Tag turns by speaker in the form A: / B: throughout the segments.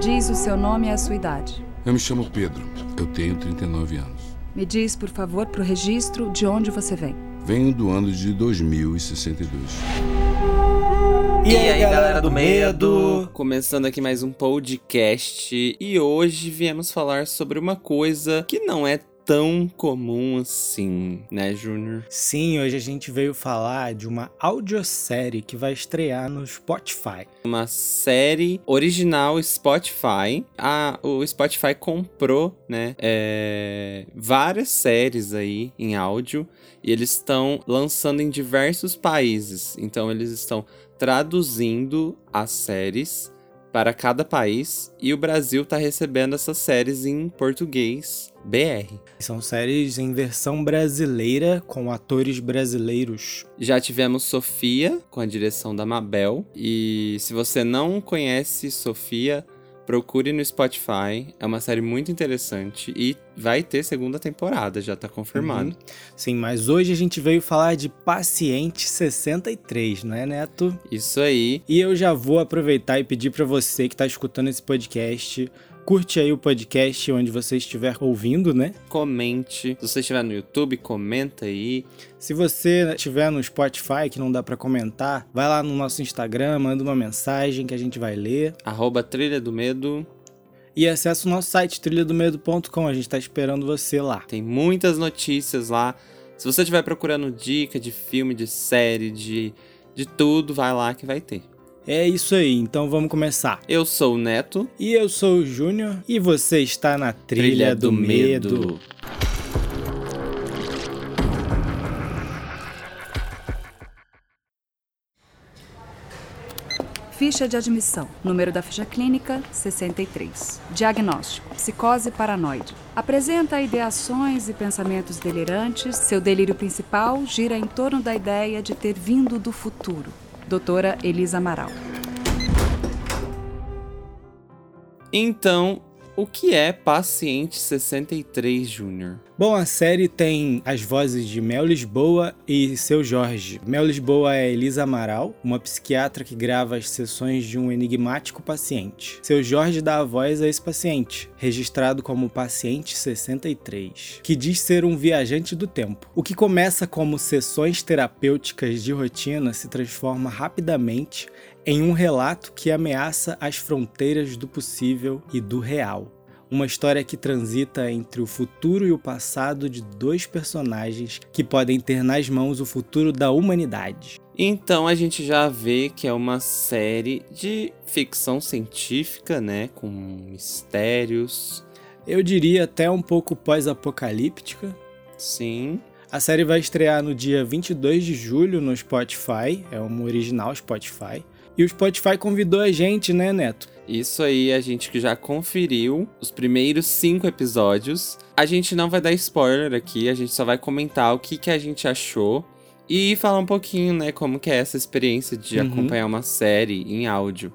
A: diz o seu nome e a sua idade.
B: Eu me chamo Pedro. Eu tenho 39 anos.
A: Me diz, por favor, para o registro de onde você vem.
B: Venho do ano de 2062.
C: E aí, galera do medo? Começando aqui mais um podcast e hoje viemos falar sobre uma coisa que não é tão comum assim, né, Júnior?
D: Sim, hoje a gente veio falar de uma audiosérie que vai estrear no Spotify.
C: Uma série original Spotify. Ah, o Spotify comprou, né, é, várias séries aí em áudio e eles estão lançando em diversos países. Então eles estão traduzindo as séries para cada país e o Brasil está recebendo essas séries em português BR.
D: São séries em versão brasileira com atores brasileiros.
C: Já tivemos Sofia com a direção da Mabel e se você não conhece Sofia, Procure no Spotify, é uma série muito interessante e vai ter segunda temporada, já tá confirmado. Uhum.
D: Sim, mas hoje a gente veio falar de Paciente 63, não é, Neto?
C: Isso aí.
D: E eu já vou aproveitar e pedir para você que tá escutando esse podcast Curte aí o podcast onde você estiver ouvindo, né?
C: Comente. Se você estiver no YouTube, comenta aí.
D: Se você estiver no Spotify, que não dá para comentar, vai lá no nosso Instagram, manda uma mensagem que a gente vai ler.
C: Arroba Trilha do Medo.
D: E acessa o nosso site trilhadomedo.com, a gente tá esperando você lá.
C: Tem muitas notícias lá. Se você estiver procurando dica de filme, de série, de, de tudo, vai lá que vai ter.
D: É isso aí, então vamos começar.
C: Eu sou o Neto.
D: E eu sou o Júnior. E você está na Trilha, Trilha do, do, medo. medo.
A: Ficha de admissão. Número da ficha clínica 63. Diagnóstico: psicose paranoide. Apresenta ideações e pensamentos delirantes. Seu delírio principal gira em torno da ideia de ter vindo do futuro doutora Elisa Amaral.
C: Então, o que é Paciente 63 Júnior?
D: Bom, a série tem as vozes de Mel Lisboa e seu Jorge. Mel Lisboa é Elisa Amaral, uma psiquiatra que grava as sessões de um enigmático paciente. Seu Jorge dá a voz a esse paciente, registrado como Paciente 63, que diz ser um viajante do tempo. O que começa como sessões terapêuticas de rotina se transforma rapidamente em um relato que ameaça as fronteiras do possível e do real. Uma história que transita entre o futuro e o passado de dois personagens que podem ter nas mãos o futuro da humanidade.
C: Então a gente já vê que é uma série de ficção científica, né? Com mistérios.
D: Eu diria até um pouco pós-apocalíptica.
C: Sim.
D: A série vai estrear no dia 22 de julho no Spotify, é uma original Spotify. E o Spotify convidou a gente, né, Neto?
C: Isso aí, a gente que já conferiu os primeiros cinco episódios. A gente não vai dar spoiler aqui, a gente só vai comentar o que, que a gente achou. E falar um pouquinho, né, como que é essa experiência de uhum. acompanhar uma série em áudio.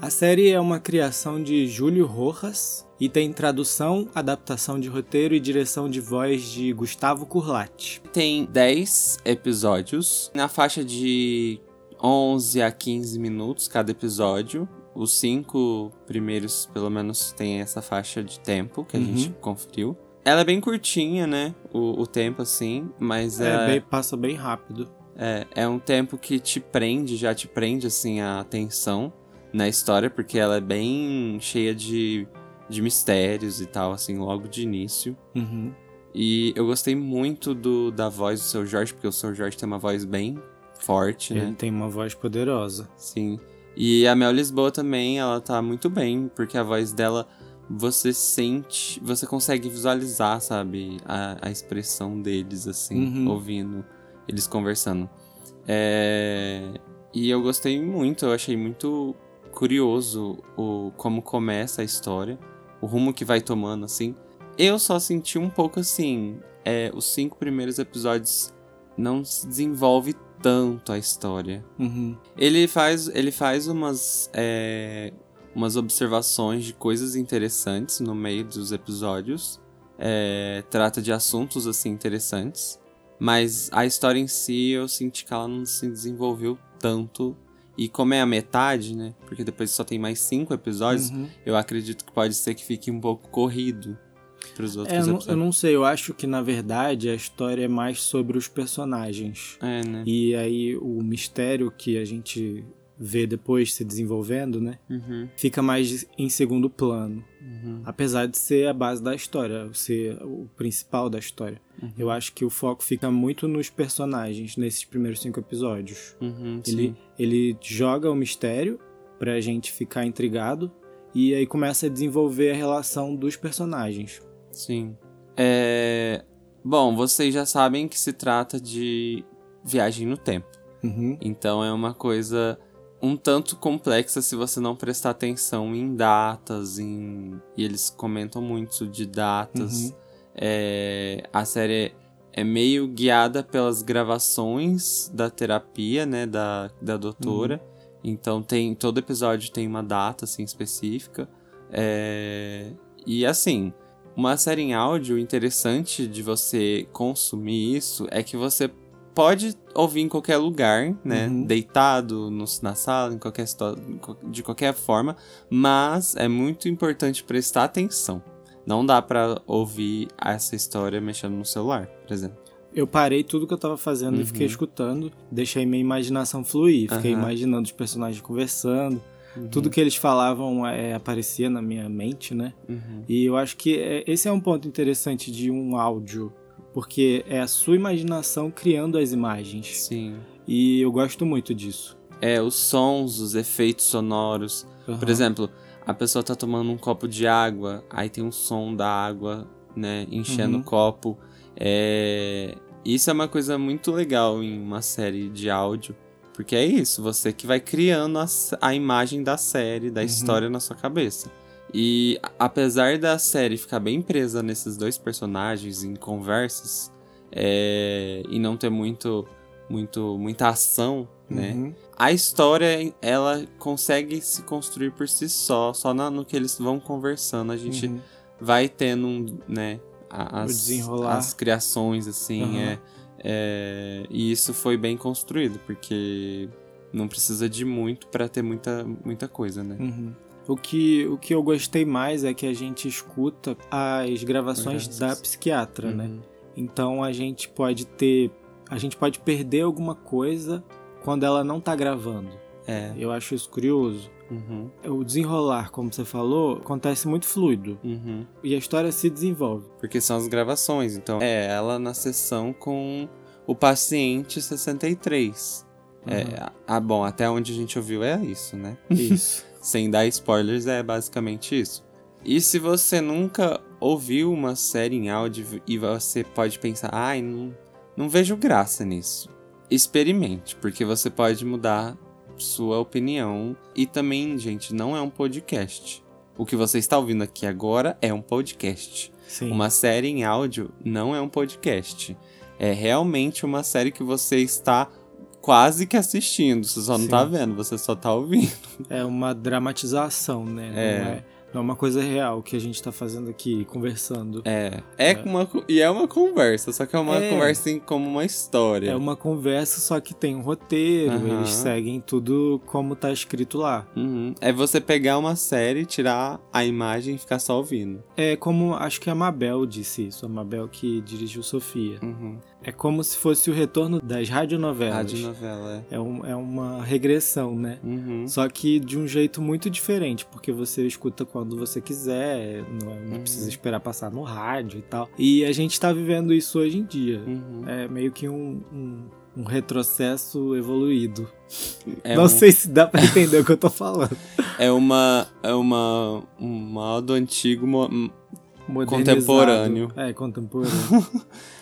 D: A série é uma criação de Júlio Rojas e tem tradução, adaptação de roteiro e direção de voz de Gustavo Curlati.
C: Tem 10 episódios na faixa de 11 a 15 minutos cada episódio. Os cinco primeiros, pelo menos, tem essa faixa de tempo que a uhum. gente conferiu. Ela é bem curtinha, né? O, o tempo, assim, mas
D: é. Bem, passa bem rápido.
C: É, é um tempo que te prende, já te prende, assim, a atenção na história, porque ela é bem cheia de, de mistérios e tal, assim, logo de início.
D: Uhum.
C: E eu gostei muito do, da voz do seu Jorge, porque o seu Jorge tem uma voz bem forte,
D: Ele
C: né?
D: tem uma voz poderosa.
C: Sim. E a Mel Lisboa também, ela tá muito bem, porque a voz dela você sente, você consegue visualizar, sabe, a, a expressão deles, assim, uhum. ouvindo eles conversando. É... E eu gostei muito, eu achei muito curioso o como começa a história, o rumo que vai tomando, assim. Eu só senti um pouco assim, é, os cinco primeiros episódios não se desenvolve tanto a história.
D: Uhum.
C: Ele faz, ele faz umas, é, umas observações de coisas interessantes no meio dos episódios. É, trata de assuntos assim interessantes. Mas a história em si eu senti que ela não se desenvolveu tanto. E como é a metade, né? Porque depois só tem mais cinco episódios,
D: Uhum.
C: eu acredito que pode ser que fique um pouco corrido pros outros
D: É, eu, não,
C: episódios.
D: eu não sei, eu acho que na verdade a história é mais sobre os personagens.
C: É, né?
D: E aí o mistério que a gente vê depois se desenvolvendo, né?
C: Uhum,
D: Fica mais em segundo plano.
C: uhum,
D: Apesar de ser a base da história, ser o principal da história.
C: Uhum.
D: Eu acho que o foco fica muito nos personagens nesses primeiros cinco episódios.
C: uhum,
D: Ele,
C: sim.
D: ele joga o mistério pra gente ficar intrigado e aí começa a desenvolver a relação dos personagens.
C: Sim. É... Bom, vocês já sabem que se trata de viagem no tempo.
D: Uhum.
C: Então é uma coisa um tanto complexa se você não prestar atenção em datas, em... e eles comentam muito de datas.
D: Uhum.
C: É, A série é meio guiada pelas gravações da terapia, né, da, da doutora. Então tem todo episódio tem uma data assim específica. É, E assim, uma série em áudio interessante de você consumir isso é que você pode ouvir em qualquer lugar, né?
D: Uhum.
C: Deitado no- na sala, em qualquer de qualquer forma, mas é muito importante prestar atenção. Não dá pra ouvir essa história mexendo no celular, por exemplo.
D: Eu parei tudo que eu tava fazendo e fiquei
C: Uhum.
D: escutando, deixei minha imaginação fluir, fiquei
C: Aham.
D: imaginando os personagens conversando.
C: Uhum.
D: Tudo que eles falavam é, aparecia na minha mente, né?
C: Uhum.
D: E eu acho que é- esse é um ponto interessante de um áudio, porque é a sua imaginação criando as imagens.
C: Sim.
D: E eu gosto muito disso.
C: É, os sons, os efeitos sonoros. Por
D: Aham.
C: exemplo, a pessoa tá tomando um copo de água, aí tem um som da água, né, enchendo
D: Uhum.
C: o copo. É... Isso é uma coisa muito legal em uma série de áudio, porque é isso, você que vai criando a, a imagem da série, da
D: Uhum.
C: história na sua cabeça. E apesar da série ficar bem presa nesses dois personagens em conversas, é, e não ter muito, muito, muita ação, né?
D: Uhum.
C: A história, ela consegue se construir por si só, só na- no que eles vão conversando. A gente
D: Uhum.
C: vai tendo, um, né, as, as criações, assim,
D: Aham.
C: é, é, E isso foi bem construído, porque não precisa de muito pra ter muita, muita coisa, né?
D: Uhum. O que, o que eu gostei mais é que a gente escuta as gravações da psiquiatra, né?
C: Uhum.
D: Então a gente pode ter. A gente pode perder alguma coisa quando ela não tá gravando.
C: É.
D: Eu acho isso curioso.
C: Uhum.
D: O desenrolar, como você falou, acontece muito fluido.
C: Uhum.
D: E a história se desenvolve.
C: Porque são as gravações. Então, é ela na sessão com o paciente 63. É, ah, bom, até onde a gente ouviu é isso, né?
D: Isso.
C: Sem dar spoilers, é basicamente isso. E se você nunca ouviu uma série em áudio e você pode pensar, ai, não, não vejo graça nisso. Experimente, porque você pode mudar sua opinião. E também, gente, não é um podcast. O que você está ouvindo aqui agora é um podcast.
D: Sim.
C: Uma série em áudio não é um podcast. É realmente uma série que você está quase que assistindo. Você só não
D: Sim.
C: tá vendo, você só tá ouvindo.
D: É uma dramatização, né?
C: É.
D: Não, é, é uma coisa real que a gente tá fazendo aqui, conversando.
C: É. É, Uma, co- e é uma conversa, só que é uma
D: É.
C: conversa em- como uma história.
D: É uma conversa, só que tem um roteiro,
C: Aham.
D: eles seguem tudo como tá escrito lá.
C: Uhum. É você pegar uma série, tirar a imagem e ficar só ouvindo.
D: É como, acho que a Mabel disse isso, a Mabel que dirigiu Sofia.
C: Uhum.
D: É como se fosse o retorno das radionovelas.
C: Radionovela, é.
D: É, um, é uma regressão, né?
C: Uhum.
D: Só que de um jeito muito diferente, porque você escuta quando você quiser, não, é- não
C: Uhum.
D: precisa esperar passar no rádio e tal. E a gente tá vivendo isso hoje em dia.
C: Uhum.
D: É meio que um, um, um retrocesso evoluído.
C: É
D: não
C: um-
D: sei se dá pra entender o que eu tô falando.
C: É uma. É uma. Um modo antigo. mo-. Contemporâneo.
D: É, contemporâneo.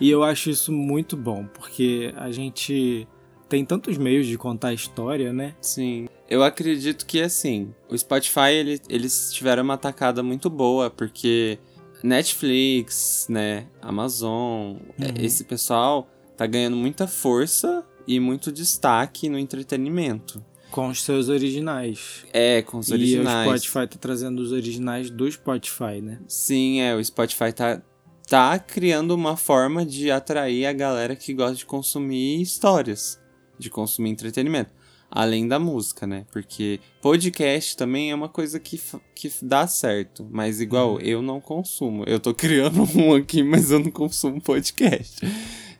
D: e eu acho isso muito bom, porque a gente tem tantos meios de contar a história, né?
C: Sim. Eu acredito que, assim, o Spotify, ele- eles tiveram uma tacada muito boa, porque Netflix, né, Amazon, é,
D: Uhum.
C: esse pessoal tá ganhando muita força e muito destaque no entretenimento.
D: Com os seus originais.
C: É, com os
D: E
C: originais.
D: o Spotify tá trazendo os originais do Spotify, né?
C: Sim, é, o Spotify tá, tá criando uma forma de atrair a galera que gosta de consumir histórias, de consumir entretenimento. além da música, né? Porque podcast também é uma coisa que, que dá certo, mas igual uhum. eu não consumo. Eu tô criando um aqui, mas eu não consumo podcast.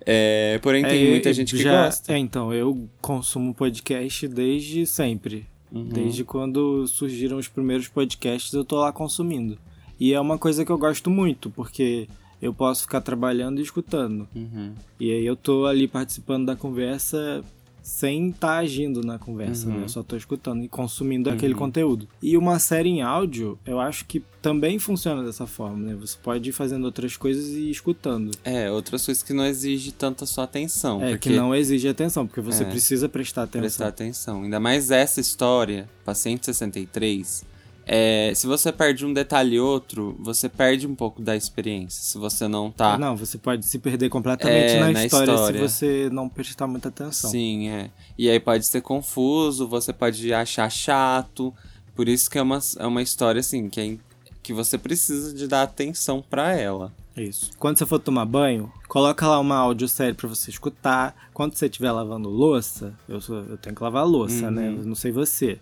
C: É, porém, tem é, muita gente que já, gosta.
D: É, então, eu consumo podcast desde sempre. Uhum. Desde quando surgiram os primeiros podcasts, eu tô lá consumindo. E é uma coisa que eu gosto muito, porque eu posso ficar trabalhando e escutando. Uhum. E aí eu tô ali participando da conversa sem estar tá agindo na conversa, né? uhum. né? Eu só tô escutando e consumindo uhum. aquele conteúdo. E uma série em áudio, eu acho que também funciona dessa forma, né? Você pode ir fazendo outras coisas e escutando.
C: É, outras coisas que não exigem tanta sua atenção.
D: É, porque... que não exige atenção, porque você é, precisa prestar atenção.
C: Prestar atenção. Ainda mais essa história, Paciente 63, é, se você perde um detalhe outro, você perde um pouco da experiência. Se você não tá.
D: Não, você pode se perder completamente é, na, na história, história, se você não prestar muita atenção.
C: Sim, é. E aí pode ser confuso, você pode achar chato. Por isso que é uma, é uma história assim, que, é, que você precisa de dar atenção para ela.
D: Isso. Quando você for tomar banho, coloca lá uma audiosérie para você escutar. Quando você estiver lavando louça, eu, sou, eu tenho que lavar louça, né? uhum. né? não sei você.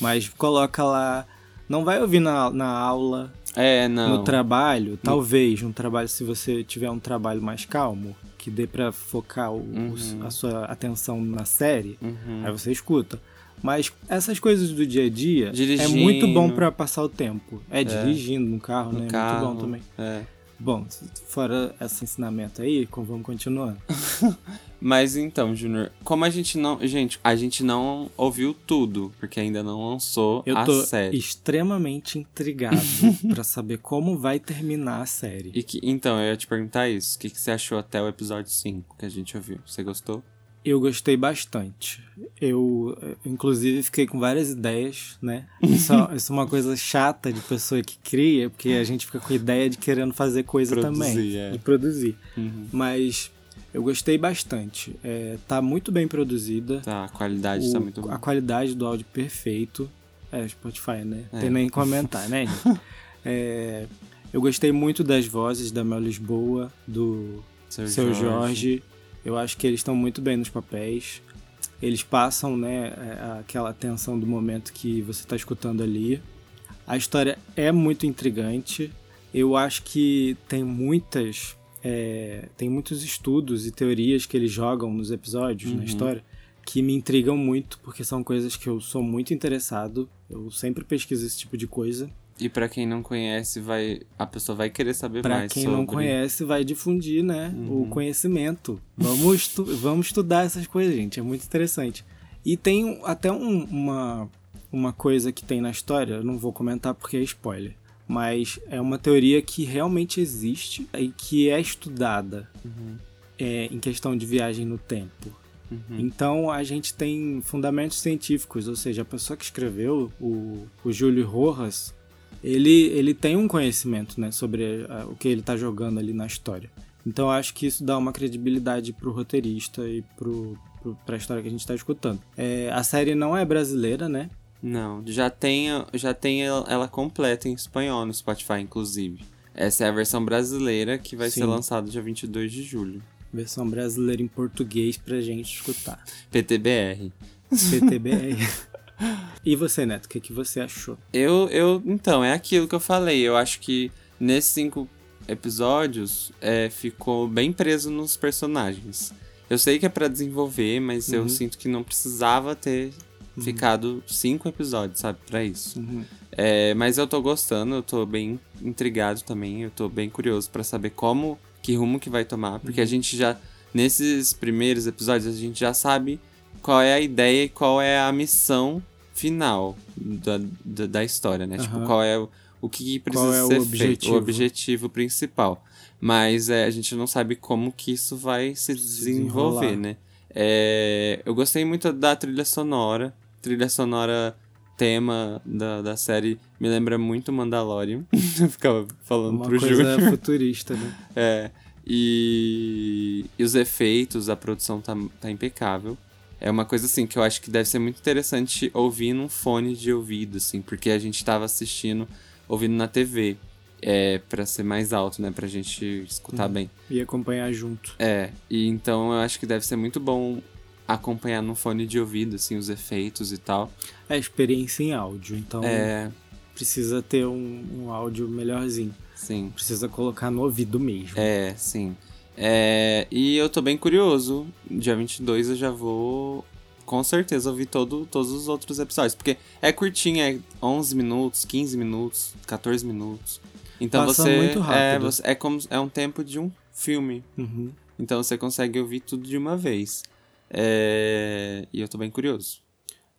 D: Mas coloca lá não vai ouvir na, na aula.
C: É.
D: No trabalho, talvez, no trabalho, se você tiver um trabalho mais calmo, que dê pra focar o, uhum. a sua atenção na série, uhum. aí você escuta. Mas essas coisas do dia a dia dirigindo. é muito bom para passar o tempo. É, é, dirigindo no carro, no né? Carro, é muito bom também. É. Bom, fora esse ensinamento aí, vamos continuando.
C: Mas então, Júnior, como a gente não. Gente, a gente não ouviu tudo, porque ainda não lançou
D: Eu
C: a série.
D: Eu tô extremamente intrigado para saber como vai terminar a série.
C: E que, então, eu ia te perguntar isso. O que, que você achou até o episódio 5 que a gente ouviu? Você gostou?
D: Eu gostei bastante. Eu, inclusive, fiquei com várias ideias, né? Isso, é, isso, é uma coisa chata de pessoa que cria, porque a gente fica com ideia de querendo fazer coisa produzir, também. É. E produzir. Uhum. Mas eu gostei bastante. É, tá muito bem produzida.
C: Tá, a qualidade o, tá muito boa.
D: A qualidade do áudio perfeito. É, Spotify, né? É. Tem nem comentar, né? é, eu gostei muito das vozes da Mel Lisboa, do Seu, Seu Jorge. Jorge eu acho que eles estão muito bem nos papéis. Eles passam, né, é, aquela tensão do momento que você está escutando ali. A história é muito intrigante. Eu acho que tem muitas, é, tem muitos estudos e teorias que eles jogam nos episódios, uhum. na história, que me intrigam muito, porque são coisas que eu sou muito interessado. Eu sempre pesquiso esse tipo de coisa.
C: E para quem não conhece, vai a pessoa vai querer saber
D: pra
C: mais
D: sobre. Para quem não conhece, vai difundir, né, uhum. o conhecimento. Vamos, estu vamos estudar essas coisas, gente, é muito interessante. E tem até um, uma uma coisa que tem na história, não vou comentar porque é spoiler, mas é uma teoria que realmente existe e que é estudada uhum. é, em questão de viagem no tempo. Uhum. Então a gente tem fundamentos científicos, ou seja, a pessoa que escreveu, o, o Júlio Rojas, ele, ele tem um conhecimento né, sobre a, o que ele está jogando ali na história. Então eu acho que isso dá uma credibilidade pro roteirista e pro, pro, pra história que a gente está escutando. É, a série não é brasileira, né?
C: Não, já tem, já tem ela completa em espanhol no Spotify, inclusive. Essa é a versão brasileira que vai Sim. ser lançada dia 22 de julho.
D: Versão brasileira em português pra gente escutar.
C: PTBR.
D: PTBR. E você, Neto, o que, que você achou?
C: Eu, eu, então, é aquilo que eu falei. Eu acho que nesses cinco episódios é, ficou bem preso nos personagens. Eu sei que é para desenvolver, mas uhum. eu sinto que não precisava ter uhum. ficado cinco episódios, sabe, para isso. Uhum. É, mas eu tô gostando, eu tô bem intrigado também, eu tô bem curioso para saber como, que rumo que vai tomar, porque a uhum. gente já nesses primeiros episódios a gente já sabe qual é a ideia e qual é a missão final da, da, da história, né? Uhum. Tipo, qual é o, o que precisa é ser o feito, o objetivo principal. Mas é, a gente não sabe como que isso vai se desenvolver, se né? É, eu gostei muito da trilha sonora. Trilha sonora tema da, da série me lembra muito Mandalorian. eu ficava falando
D: Uma
C: pro
D: coisa Júnior. futurista, né?
C: É. E, e os efeitos, a produção tá, tá impecável. É uma coisa assim que eu acho que deve ser muito interessante ouvir num fone de ouvido, assim, porque a gente estava assistindo, ouvindo na TV. É, para ser mais alto, né? Pra gente escutar uhum. bem.
D: E acompanhar junto.
C: É, e então eu acho que deve ser muito bom acompanhar no fone de ouvido, assim, os efeitos e tal.
D: É experiência em áudio, então
C: É,
D: precisa ter um, um áudio melhorzinho.
C: sim.
D: Precisa colocar no ouvido mesmo.
C: É, sim. É, e eu tô bem curioso. Dia 22 eu já vou com certeza ouvir todo, todos os outros episódios. Porque é curtinho, é 11 minutos, 15 minutos, 14 minutos. Então
D: Passa
C: você.
D: muito
C: É,
D: rápido.
C: você- é como é um tempo de um filme.
D: Uhum.
C: Então você consegue ouvir tudo de uma vez. É, e eu tô bem curioso.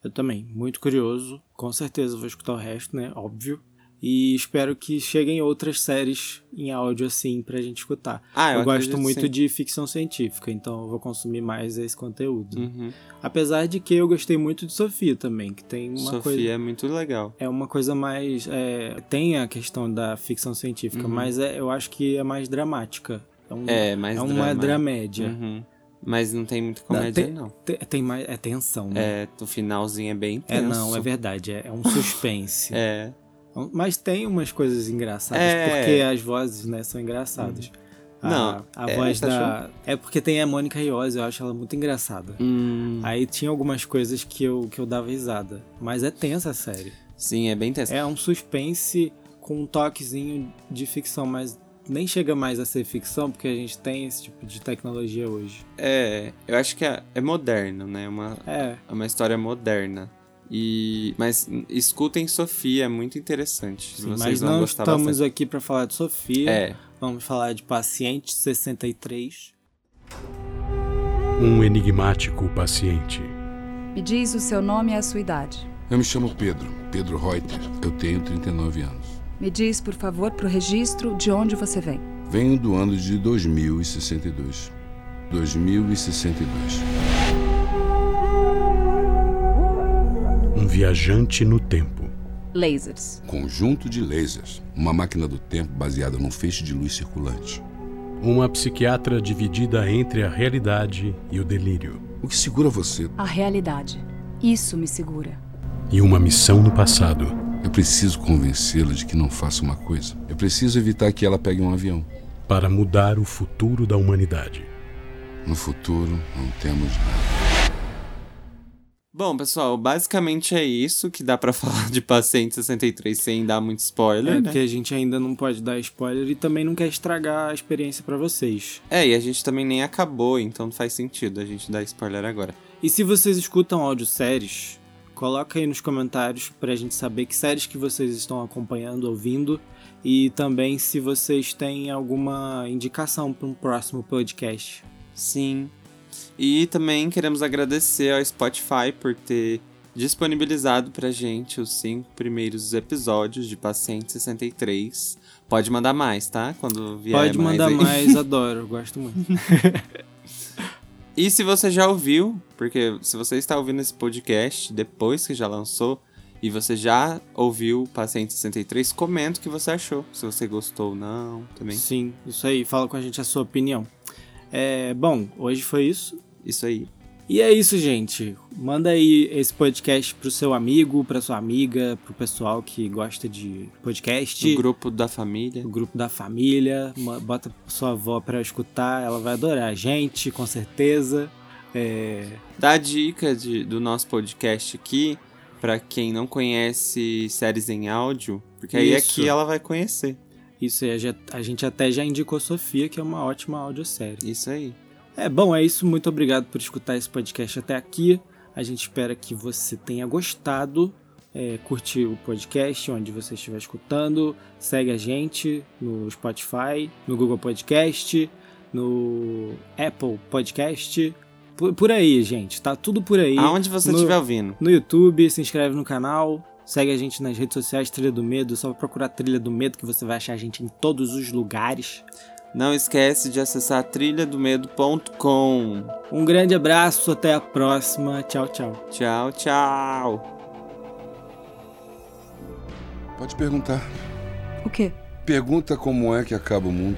D: Eu também, muito curioso. Com certeza vou escutar o resto, né? Óbvio. E espero que cheguem outras séries em áudio assim pra gente escutar.
C: Ah, eu
D: eu gosto muito
C: sim.
D: de ficção científica, então eu vou consumir mais esse conteúdo.
C: Uhum.
D: Apesar de que eu gostei muito de Sofia também, que tem uma
C: Sofia
D: coisa.
C: é muito legal.
D: É uma coisa mais. é, tem a questão da ficção científica,
C: Uhum.
D: mas é- eu acho que é mais dramática. É, um,
C: É, mais
D: é uma
C: drama.
D: dramédia.
C: Uhum. Mas não tem muita comédia,
D: tem,
C: não.
D: Tem, tem mais. É tensão, né?
C: É, o finalzinho é bem
D: É,
C: tenso.
D: não, é verdade. É, é um suspense.
C: É.
D: Mas tem umas coisas engraçadas,
C: É.
D: porque as vozes, né, são engraçadas. A,
C: Não,
D: a
C: é,
D: voz
C: você
D: da. É porque tem a Mônica Iose, eu acho ela muito engraçada.
C: Hum,
D: Aí tinha algumas coisas que eu, que eu dava risada. Mas é tensa a série.
C: sim, é bem tenso.
D: É um suspense com um toquezinho de ficção, mas nem chega mais a ser ficção, porque a gente tem esse tipo de tecnologia hoje.
C: É, eu acho que é, é moderno, né? Uma,
D: É,
C: é uma história moderna. E, mas escutem Sofia, é muito interessante.
D: sim,
C: Vocês
D: mas
C: vão
D: não
C: gostar
D: estamos
C: bastante.
D: aqui pra falar de Sofia.
C: É,
D: Vamos falar de Paciente 63.
E: Um enigmático paciente.
A: Me diz o seu nome e a sua idade.
B: Eu me chamo Pedro, Pedro Reuter. Eu tenho 39 anos.
A: Me diz, por favor, para o registro de onde você vem.
B: Venho do ano de 2062. 2062.
E: Viajante no tempo.
A: Lasers.
B: Conjunto de lasers. Uma máquina do tempo baseada num feixe de luz circulante.
E: Uma psiquiatra dividida entre a realidade e o delírio.
B: O que segura você?
A: A realidade. Isso me segura.
E: E uma missão no passado.
B: Eu preciso convencê-la de que não faça uma coisa. Eu preciso evitar que ela pegue um avião.
E: Para mudar o futuro da humanidade.
B: No futuro, não temos nada.
C: Bom, pessoal, basicamente é isso que dá pra falar de Paciente 63 sem dar muito spoiler,
D: É,
C: né?
D: porque a gente ainda não pode dar spoiler e também não quer estragar a experiência pra vocês.
C: É, e a gente também nem acabou, então faz sentido a gente dar spoiler agora.
D: E se vocês escutam audioséries, coloca aí nos comentários pra gente saber que séries que vocês estão acompanhando, ouvindo. E também se vocês têm alguma indicação para um próximo podcast.
C: Sim. E também queremos agradecer ao Spotify por ter disponibilizado pra gente os cinco primeiros episódios de Paciente 63. Pode mandar mais, tá? Quando vier
D: Pode
C: mais
D: mandar
C: aí.
D: mais, adoro, gosto muito.
C: E se você já ouviu, porque se você está ouvindo esse podcast depois que já lançou e você já ouviu Paciente 63, comenta o que você achou. Se você gostou ou não, também.
D: Sim, isso aí, fala com a gente a sua opinião. É, bom, hoje foi isso.
C: Isso aí.
D: E é isso, gente. Manda aí esse podcast pro seu amigo, pra sua amiga, pro pessoal que gosta de podcast.
C: No grupo da família.
D: o grupo da família, bota sua avó pra escutar, ela vai adorar a gente, com certeza. É,
C: Dá a dica de, do nosso podcast aqui pra quem não conhece séries em áudio, porque aí
D: Isso.
C: aqui ela vai conhecer.
D: Isso aí, a gente- até já indicou Sofia, que é uma ótima audiosérie.
C: Isso aí.
D: É bom, é isso. Muito obrigado por escutar esse podcast até aqui. A gente espera que você tenha gostado. É, curte o podcast onde você estiver escutando. Segue a gente no Spotify, no Google Podcast, no Apple Podcast. Por, por aí, gente. Tá tudo por aí.
C: Aonde você
D: no,
C: estiver ouvindo.
D: No YouTube, se inscreve no canal. Segue a gente nas redes sociais, Trilha do Medo. Só procurar Trilha do Medo que você vai achar a gente em todos os lugares.
C: Não esquece de acessar trilhadomedo.com.
D: Um grande abraço, até a próxima. Tchau, tchau.
C: Tchau, tchau.
B: Pode perguntar.
A: O quê?
B: Pergunta como é que acaba o mundo.